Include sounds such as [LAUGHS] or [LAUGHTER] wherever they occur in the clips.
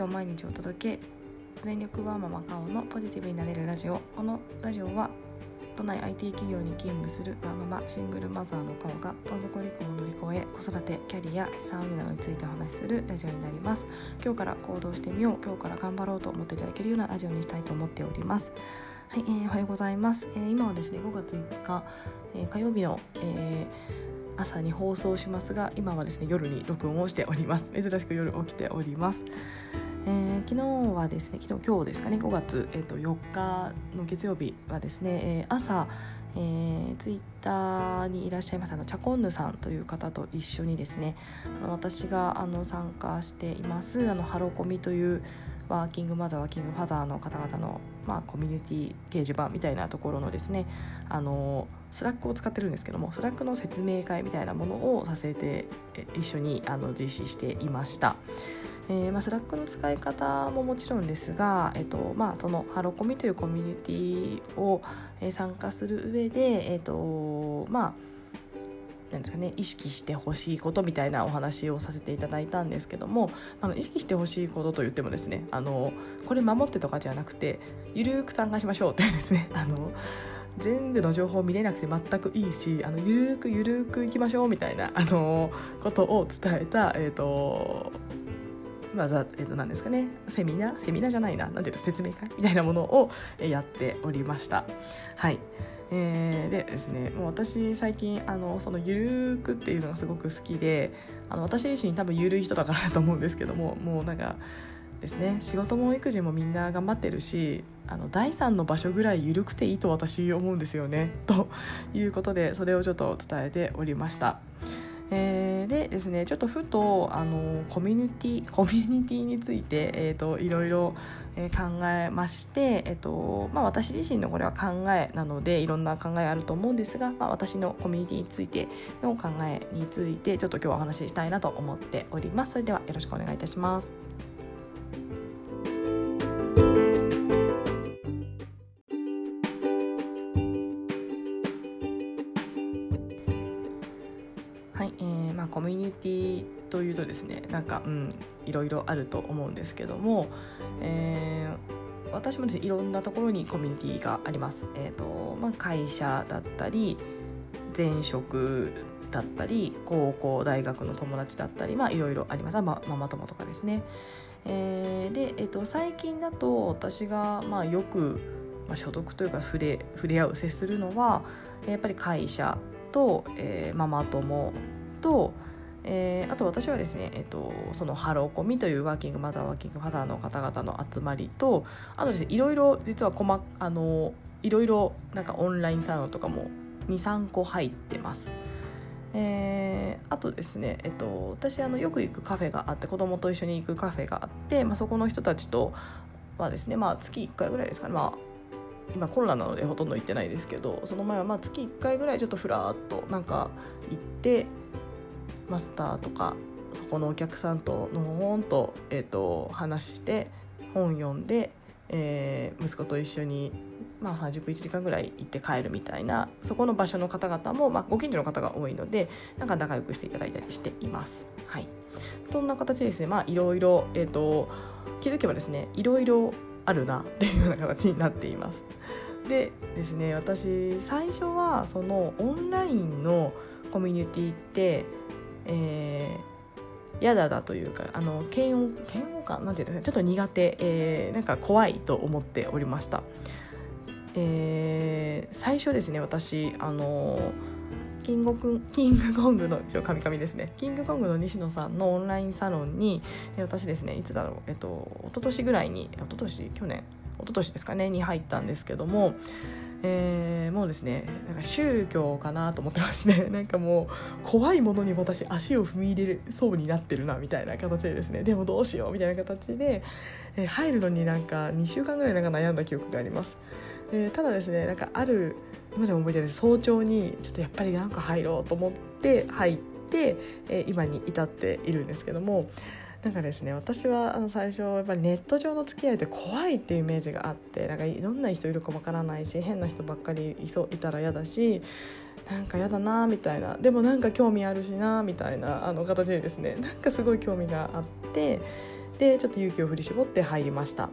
を毎日お届け。全力ワーママカオのポジティブになれるラジオ。このラジオは都内 IT 企業に勤務するワーママシングルマザーのカオがどん底離婚を乗り越え子育てキャリア資産運などについてお話しするラジオになります。今日から行動してみよう。今日から頑張ろうと思っていただけるようなラジオにしたいと思っております。はい、えー、おはようございます、えー、今はですね5月5日、えー、火曜日の、えー、朝に放送しますが今はですね夜に録音をしております。珍しく夜起きております。えー、昨日はですね昨日今日ですかね5月、えー、と4日の月曜日はですね、えー、朝、えー、ツイッターにいらっしゃいますあのチャコンヌさんという方と一緒にですねあの私があの参加していますあのハロコミというワーキングマザーワーキングファザーの方々の、まあ、コミュニティ掲示板みたいなところのですねあのスラックを使ってるんですけどもスラックの説明会みたいなものをさせて一緒にあの実施していました。えーまあ、スラックの使い方ももちろんですが、えーとまあ、そのハロコミというコミュニティを、えー、参加する上で、えーとまあなんですかね、意識してほしいことみたいなお話をさせていただいたんですけどもあの意識してほしいことと言ってもですねあのこれ守ってとかじゃなくてゆるく参加しましょうってですね [LAUGHS] あの全部の情報を見れなくて全くいいしあのゆるくゆるくいきましょうみたいなあのことを伝えた、えーとまあ、えっと、何ですかねセミナー？セミナーじゃないな。何ていうの説明会？みたいなものをやっておりました。はい。えー、でですねもう私最近あのそのゆるくっていうのがすごく好きであの私自身多分ゆるい人だからだと思うんですけどももうなんかですね仕事も育児もみんな頑張ってるしあの第三の場所ぐらいゆるくていいと私思うんですよねということでそれをちょっと伝えておりました。えー、でですねちょっとふとあのコミュニティ [LAUGHS] コミュニティについて、えーと、いろいろ、え考えまして、えーとまあ、私自身のこれは考えなのでいろんな考えあると思うんですが、まあ、私のコミュニティについての考えについてちょっと今日はお話ししたいなと思っております。それではよろしくお願いいたします。まコミュニティというとですねなんかうんいろいろあると思うんですけども、えー、私もですねいろんなところにコミュニティがあります。えーとまあ、会社だったり前職だったり高校大学の友達だったりまあいろいろありますママ友とかですね。えー、で、えーと、最近だと私がまあよく、まあ、所属というか触れ触れ合う接するのはやっぱり会社と、えー、ママ友と、えー、あと私はですね、えーと、そのハローコミというワーキングマザーワーキングファザーの方々の集まりとあとですねいろいろ実は細あのいろいろなんかオンラインサロンとかも23個入ってます。えー、あとですね、えっと、私あのよく行くカフェがあって子供と一緒に行くカフェがあって、まあ、そこの人たちとはですね、まあ、月1回ぐらいですかね、まあ、今コロナなのでほとんど行ってないですけどその前はまあ月1回ぐらいちょっとふらっとなんか行ってマスターとかそこのお客さんとのほほんと,、えーと、話して本読んで、えー、息子と一緒に、まあ、30分1時間ぐらい行って帰るみたいなそこの場所の方々も、まあ、ご近所の方が多いのでなんか仲良くしていただいたりしています。はい、そんな形ですね、まあ、いろいろ、えーと、気づけばですねいろいろあるなっていうような形になっています。でですね私最初はそのオンラインのコミュニティってえー、嫌だだというかあの嫌悪嫌悪感なんていうんですかちょっと苦手、えー、なんか怖いと思っておりました、えー、最初ですね私あのキングキングコングの一応カミカミですね。キングコングの西野さんのオンラインサロンに私ですねいつだろうえっと一昨年ぐらいに一昨年去年一昨年ですかねに入ったんですけどもえー、もうですねなんか宗教かなと思ってまして [LAUGHS] なんかもう怖いものに私足を踏み入れそうになってるなみたいな形でですねでもどうしようみたいな形で、えー、入るのになんか2週間ぐらいなんか悩んだ記憶があります。えー、ただですねなんかある今でも覚えてる早朝にちょっとやっぱりなんか入ろうと思って入って、えー、今に至っているんですけどもなんかですね私はあの最初やっぱりネット上の付き合いって怖いっていうイメージがあってなんかどんな人いるかわからないし変な人ばっかりいそいたら嫌だしなんか嫌だなみたいなでもなんか興味あるしなみたいなあの形でですねなんかすごい興味があってでちょっと勇気を振り絞って入りました。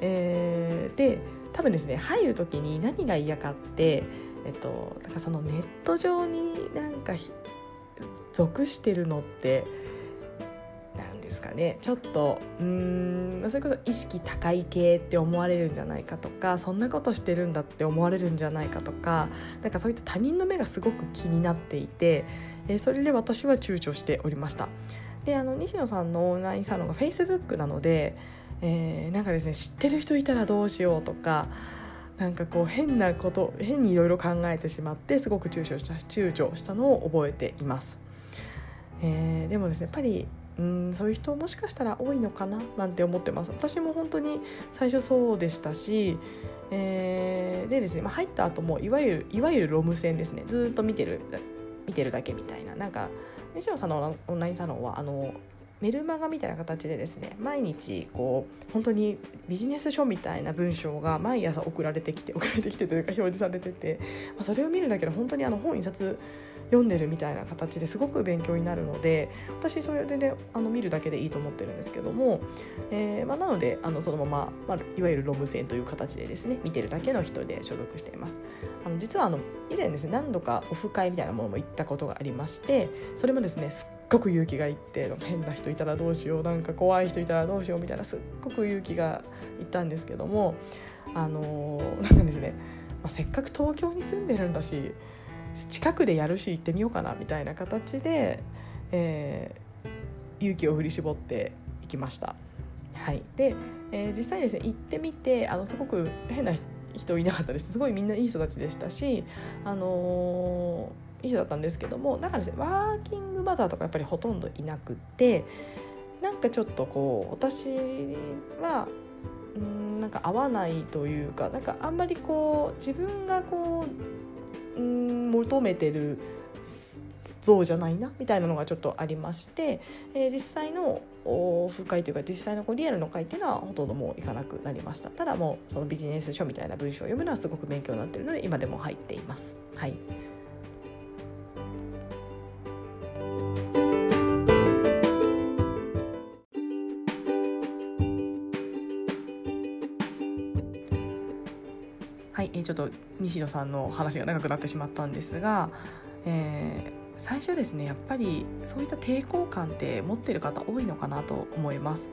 えー、で多分ですね入る時に何が嫌かってえっとなんかそのネット上になんか属してるのってですかねちょっとうんそれこそ意識高い系って思われるんじゃないかとかそんなことしてるんだって思われるんじゃないかとかなんかそういった他人の目がすごく気になっていて、えー、それで私は躊躇しておりました。であの西野さんのオンラインサロンが Facebook なので、えー、なんかですね知ってる人いたらどうしようとかなんかこう変なこと変にいろいろ考えてしまってすごく躊躇した躊躇したのを覚えています。えー、でもですねやっぱりうんそういう人もしかしたら多いのかななんて思ってます。私も本当に最初そうでしたし、えー、でですね、まあ、入った後もいわゆるいわゆるロム線ですね。ずっと見てる見てるだけみたいな。なんか西野さんのオンラインサロンはあのメルマガみたいな形でですね毎日こう本当にビジネス書みたいな文章が毎朝送られてきて送られてきてというか表示されてて、まあ、それを見るだけで本当にあの本一冊読んでるみたいな形ですごく勉強になるので私それ全然あの見るだけでいいと思ってるんですけども、えーまあ、なのであのそのまま、まあ、いわゆるロム線という形でですね見てるだけの人で所属しています。あの実はあの以前ですね何度かオフ会みたいなものも行ったことがありましてそれもですねすっごく勇気がいって変な人いたらどうしようなんか怖い人いたらどうしようみたいなすっごく勇気がいったんですけどもあのー、なんかですね、まあ、せっかく東京に住んでるんだし近くでやるし行ってみようかなみたいな形で、えー、勇気を振り絞っていきました。はい、で、えー、実際ですね行ってみてあのすごく変な人いなかったですすごいみんないい人たちでしたし、あのー、人だったんですけどもだかですねワーキングマザーとかやっぱりほとんどいなくてなんかちょっとこう私はうんなんか合わないというかなんかあんまりこう自分がこううん求めてる像じゃないなみたいなのがちょっとありまして、えー、実際のオフ会というか実際のこうリアルの会っていうのはほとんどもう行かなくなりましたただもうそのビジネス書みたいな文章を読むのはすごく勉強になってるので今でも入っています。はいちょっと西野さんの話が長くなってしまったんですが、えー、最初ですねやっぱりそういった抵抗感って持ってる方多いのかなと思います。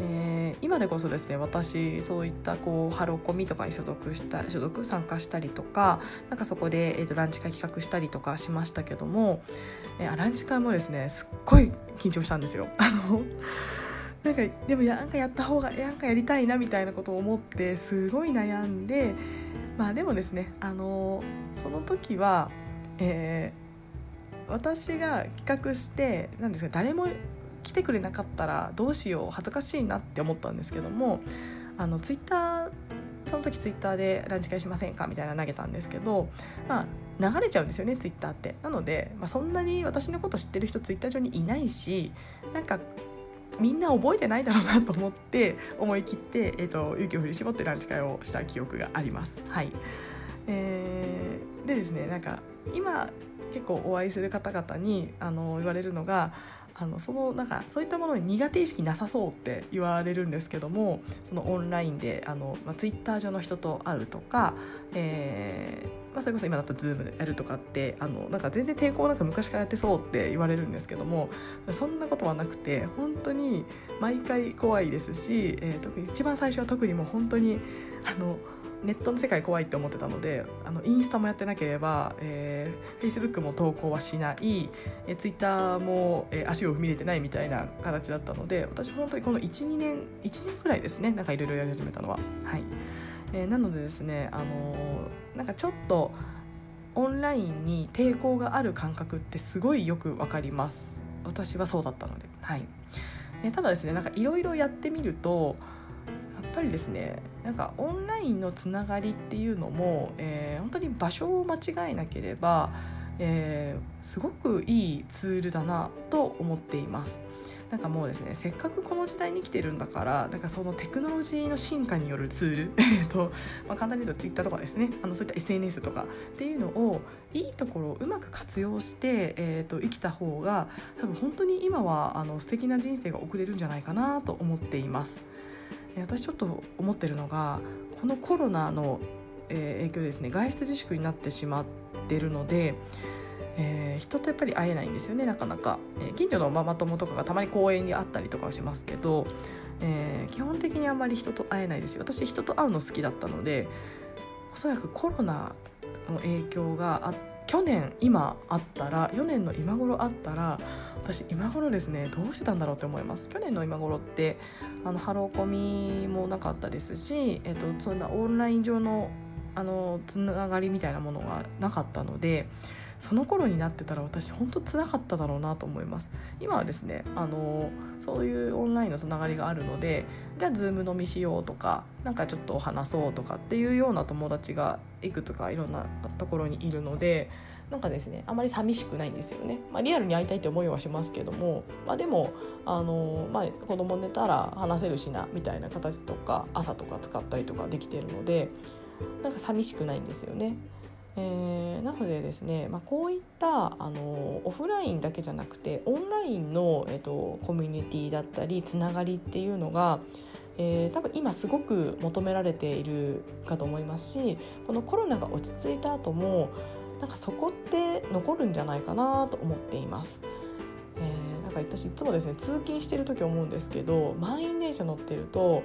えー、今でこそですね私そういったこうハロコミとかに所属した所属参加したりとかなんかそこで、えーと、ランチ会企画したりとかしましたけども、えー、ランチ会もですねすっごい緊張したんですよ。あの [LAUGHS] なんかでもなんかやった方がなんかやりたいなみたいなことを思ってすごい悩んでまあでもですねあのその時は、えー、私が企画して何ですか誰も来てくれなかったらどうしよう恥ずかしいなって思ったんですけどもあのツイッターその時ツイッターでランチ会しませんかみたいな投げたんですけど、まあ、流れちゃうんですよねツイッターって。なので、まあ、そんなに私のこと知ってる人ツイッター上にいないしなんかみんな覚えてないだろうなと思って思い切って、えーと、勇気を振り絞ってランチ会をした記憶があります。はいえー、でですねなんか今結構お会いする方々にあの言われるのがあのそのなんかそういったものに苦手意識なさそうって言われるんですけどもそのオンラインであの、まあ、ツイッター上の人と会うとか、えーまあ、それこそ今だと Zoom でやるとかってあのなんか全然抵抗なく昔からやってそうって言われるんですけどもそんなことはなくて本当に毎回怖いですし、えー、特に一番最初は特にもう本当にあの。ネットの世界怖いって思ってたのであのインスタもやってなければ、えー、Facebook も投稿はしない、えー、Twitter も、えー、足を踏み入れてないみたいな形だったので私本当にこの12年1年くらいですねなんかいろいろやり始めたのは。はいえー、なのでですね、あのー、なんかちょっとオンラインに抵抗がある感覚ってすごいよくわかります。私はそうだったので、はい。えー、ただですねなんかいろいろやってみるとやっぱりですねなんかオンラインのつながりっていうのも、えー、本当に場所を間違えなければ、えー、すごくいいツールだなと思っています。なんかもうですねせっかくこの時代に来てるんだからなんかそのテクノロジーの進化によるツール [LAUGHS] と、まあ、簡単に言うと Twitter とかですねあのそういった SNS とかっていうのをいいところをうまく活用して、えーと、生きた方が多分本当に今はあの素敵な人生が送れるんじゃないかなと思っています。私ちょっと思ってるのがこのコロナの影響でですね外出自粛になってしまってるのでえー、人とやっぱり会えないんですよねなかなか、えー、近所のママ友とかがたまに公園に会ったりとかはしますけど、えー、基本的にあんまり人と会えないですよ。私人と会うの好きだったのでおそらくコロナの影響があ去年今あったら4年の今頃あったら私今頃ですねどうしてたんだろうって思います。去年の今頃ってあのハローコミもなかったですし、えー、とそんなオンライン上のあのつながりみたいなものがなかったのでその頃になってたら私本当つらかっただろうなと思います今はですねあのそういうオンラインのつながりがあるのでじゃあズーム飲みしようとかなんかちょっと話そうとかっていうような友達がいくつかいろんなところにいるのでなんかですねあまり寂しくないんですよね、まあ、リアルに会いたいって思いはしますけども、まあ、でもあの、まあ、子供寝たら話せるしなみたいな形とか朝とか使ったりとかできてるのでなんか寂しくないんですよね。えー、なのでですね、まあ、こういったあのオフラインだけじゃなくてオンラインの、えーと、コミュニティだったりつながりっていうのが、えー、多分今すごく求められているかと思いますしこのコロナが落ち着いた後もなんかそこって残るんじゃないかなと思っています。えー、なんか私いつもですね通勤してる時思うんですけど満員電車乗ってると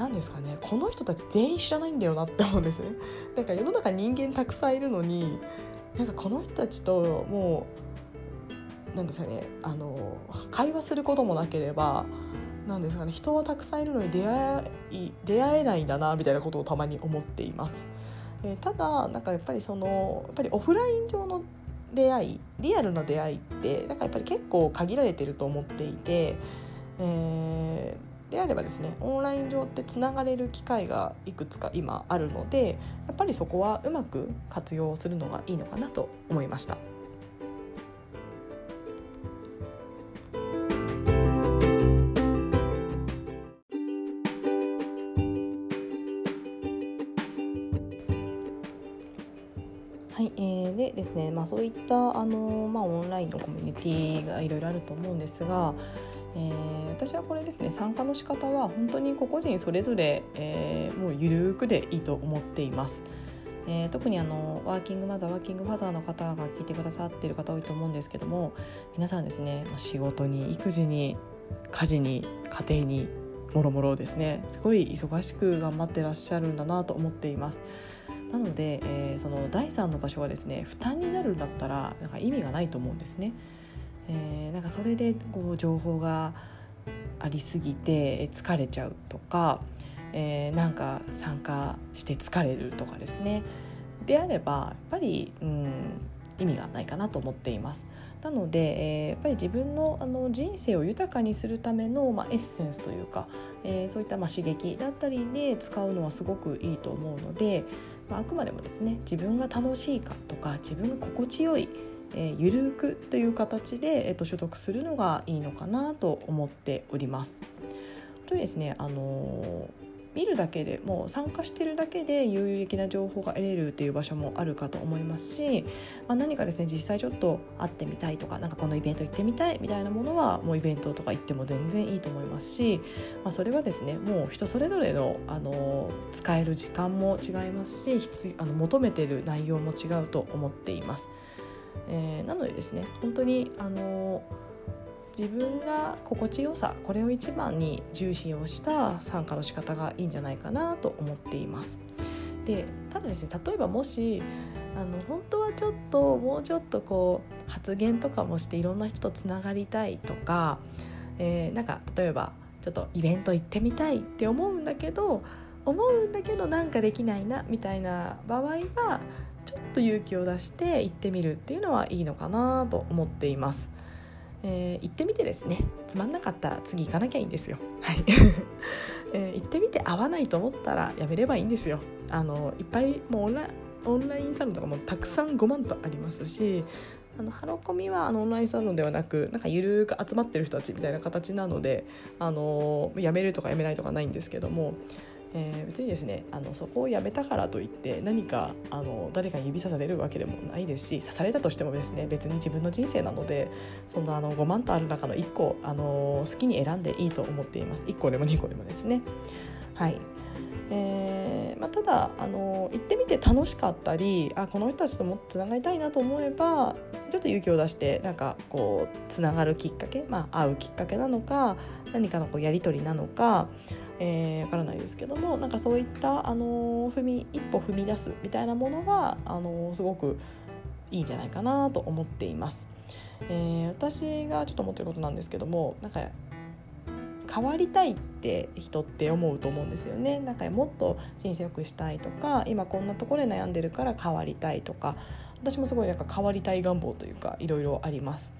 何ですかねこの人たち全員知らないんだよなって思うんですね。[LAUGHS] なんか世の中人間たくさんいるのになんかこの人たちともう何ですかねあの会話することもなければ何ですかね人はたくさんいるのに出会い出会えないんだなみたいなことをたまに思っています。えー、ただなんかやっぱりそのやっぱりオフライン上の出会いリアルな出会いってなんかやっぱり結構限られてると思っていて、えーであればですねオンライン上ってつながれる機会がいくつか今あるのでやっぱりそこはうまく活用するのがいいのかなと思いました。はい、えー、でですね、まあ、そういったあの、まあ、オンラインのコミュニティがいろいろあると思うんですが、えー、私はこれですね参加の仕方は本当に個々人それぞれ、えー、もうゆるくでいいと思っています。えー、特にあのワーキングマザーワーキングファザーの方が聞いてくださっている方多いと思うんですけども皆さんですね仕事に育児に家事に家庭にもろもろですねすごい忙しく頑張ってらっしゃるんだなと思っています。なので、えー、その第3の場所はですね負担になるんだったらなんか意味がないと思うんですね。えー、なんかそれでこう情報がありすぎて疲れちゃうとか、えー、なんか参加して疲れるとかですねであればやっぱり、うん、意味がないかなと思っています。なので、えー、やっぱり自分のあの人生を豊かにするための、まあ、エッセンスというか、えー、そういったまあ刺激だったりで使うのはすごくいいと思うので、まあ、あくまでもですね自分が楽しいかとか自分が心地よいえー、ゆるくという形で、えーと、所得するのがいいのかなと思っております。とですね、あのー見るだけでもう参加してるだけで有益な情報が得れるっていう場所もあるかと思いますし、まあ、何かですね実際ちょっと会ってみたいとかなんかこのイベント行ってみたいみたいなものはもうイベントとか行っても全然いいと思いますし、まあ、それはですねもう人それぞれのあの使える時間も違いますしあの求めてる内容も違うと思っています。えー、なのでですね本当にあの自分が心地よさこれを一番に重視をした参加の仕方がいいんじゃないかなと思っています。でただですね例えばもしあの本当はちょっともうちょっとこう発言とかもしていろんな人とつながりたいとか、えー、なんか例えばちょっとイベント行ってみたいって思うんだけど思うんだけどなんかできないなみたいな場合はと勇気を出して行ってみるっていうのはいいのかなと思っています。えー、行ってみてですねつまんなかったら次行かなきゃいいんですよ。はい [LAUGHS] えー、行ってみて合わないと思ったらやめればいいんですよ。あのいっぱいもうオンラインオンラインサロンとかもたくさん5万とありますしあのハロコミはあのオンラインサロンではなくなんかゆるく集まってる人たちみたいな形なのであの辞めるとか辞めないとかないんですけどもえー、別にですねあのそこをやめたからといって何かあの誰かに指さされるわけでもないですし刺されたとしてもですね別に自分の人生なのでそんなあの5万とある中の1個あの好きに選んでいいと思っています1個でも2個でもですね。はいえーまあ、ただあの行ってみて楽しかったりあこの人たちともつながりたいなと思えばちょっと勇気を出してなんかこうつながるきっかけ、まあ、会うきっかけなのか何かのこうやり取りなのかえー、分からないですけどもなんかそういった、あの踏み一歩踏み出すみたいなものはあのすごくいいんじゃないかなと思っています。えー、私がちょっと思ってることなんですけどもなんか変わりたいって人って思うと思うんですよねなんかもっと人生良くしたいとか今こんなところで悩んでるから変わりたいとか私もすごいなんか変わりたい願望というかいろいろあります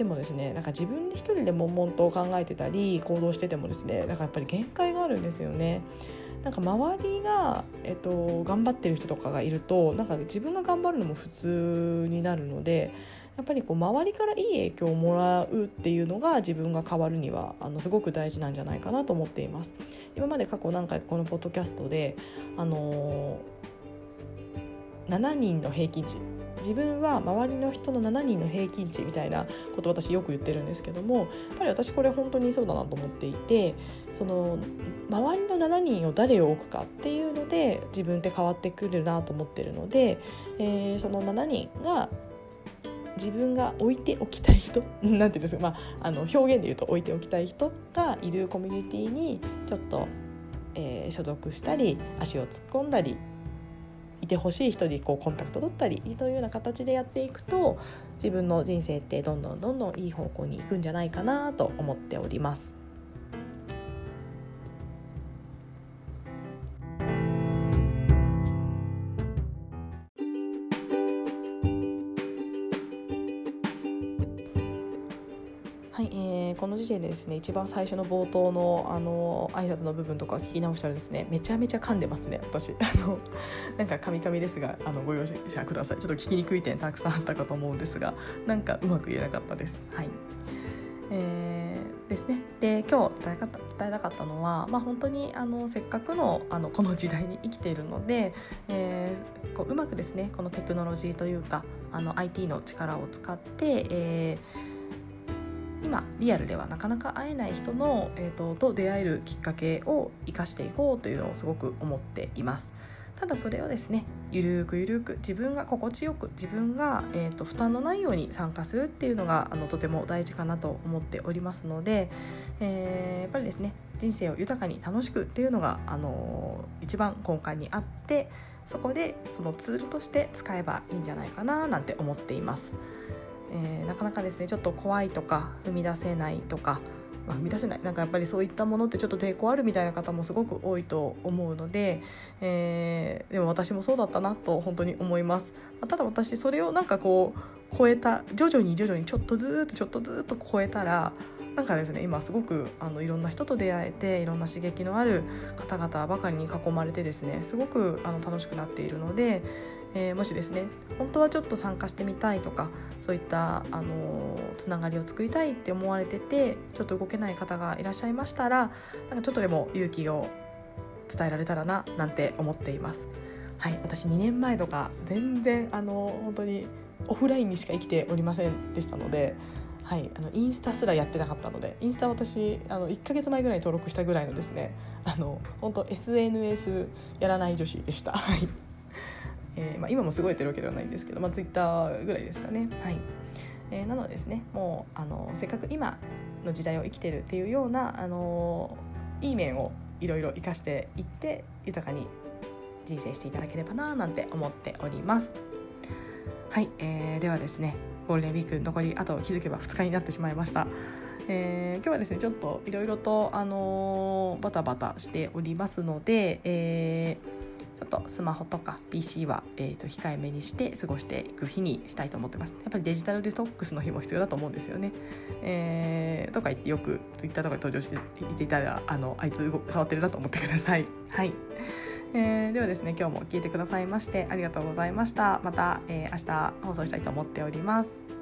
でもですねなんか自分で一人で悶々と考えてたり行動しててもですねなんかやっぱり限界があるんですよね。なんか周りが、えっと、頑張ってる人とかがいるとなんか自分が頑張るのも普通になるのでやっぱりこう周りからいい影響をもらうっていうのが自分が変わるにはあのすごく大事なんじゃないかなと思っています。今まで過去何回このポッドキャストであのー、7人の平均値自分は周りの人の7人の平均値みたいなことを私よく言ってるんですけどもやっぱり私これ本当にそうだなと思っていてその周りの7人を誰を置くかっていうので自分って変わってくるなと思ってるので、えー、その7人が自分が置いておきたい人 [LAUGHS] なんていうんですか、まあ、あの表現で言うと置いておきたい人がいるコミュニティにちょっと、えー、所属したり足を突っ込んだりいてほしい人にこうコンタクト取ったりというような形でやっていくと自分の人生ってどんどんどんどんいい方向に行くんじゃないかなと思っております。でですね一番最初の冒頭のあの挨拶の部分とか聞き直したらですねめちゃめちゃ噛んでますね私。あの [LAUGHS] なんかカミカミですがあのご容赦ください。ちょっと聞きにくい点たくさんあったかと思うんですがなんかうまく言えなかったです。はい。えー、ですね。で今日伝えた伝えたかったのは、まあ、本当にあのせっかくのあのこの時代に生きているので、えー、こううまくですねこのテクノロジーというかあの IT の力を使って、えー今リアルではなかなか会えない人の、えーと、と出会えるきっかけを生かしていこうというのをすごく思っています。ただそれをですねゆるくゆるく自分が心地よく自分が、えーと、負担のないように参加するっていうのがあのとても大事かなと思っておりますので、えー、やっぱりですね人生を豊かに楽しくっていうのが、あのー、一番根幹にあってそこでそのツールとして使えばいいんじゃないかななんて思っています。えー、なかなかですねちょっと怖いとか踏み出せないとか、まあ、踏み出せないなんかやっぱりそういったものってちょっと抵抗あるみたいな方もすごく多いと思うので、えー、でも私もそうだったなと本当に思います。ただ私それをなんかこう超えた徐々に徐々にちょっとずつちょっとずつ超えたらなんかですね今すごくあのいろんな人と出会えていろんな刺激のある方々ばかりに囲まれてですねすごくあの楽しくなっているのでえー、もしですね本当はちょっと参加してみたいとかそういったあのつながりを作りたいって思われててちょっと動けない方がいらっしゃいましたらなんかちょっとでも勇気を伝えられたらななんて思っています。はい、私2年前とか全然あの本当にオフラインにしか生きておりませんでしたので、はい、あのインスタすらやってなかったのでインスタ私あの1ヶ月前ぐらいに登録したぐらいのですねあの本当 SNS やらない女子でした。はいえー、まあ、今もすごいやってるわけではないんですけど、まあ、ツイッターぐらいですかね。はいえー、なのでですねもうあのせっかく今の時代を生きてるっていうようなあのいい面をいろいろ生かしていって豊かに人生していただければななんて思っております。はい、えー、ではですねゴールデンウィーク残りあと気づけば2日になってしまいました。えー、今日はですねちょっといろいろと、あのー、バタバタしておりますので、えーとスマホとか PC は、えー、と控えめにして過ごしていく日にしたいと思ってます。やっぱりデジタルデトックスの日も必要だと思うんですよね、えー、とか言ってよく Twitter とかで登場していていたらあのあいつ触ってるなと思ってください。[LAUGHS] はい。えー、ではですね今日も聞いてくださいましてありがとうございました。また、えー、明日放送したいと思っております。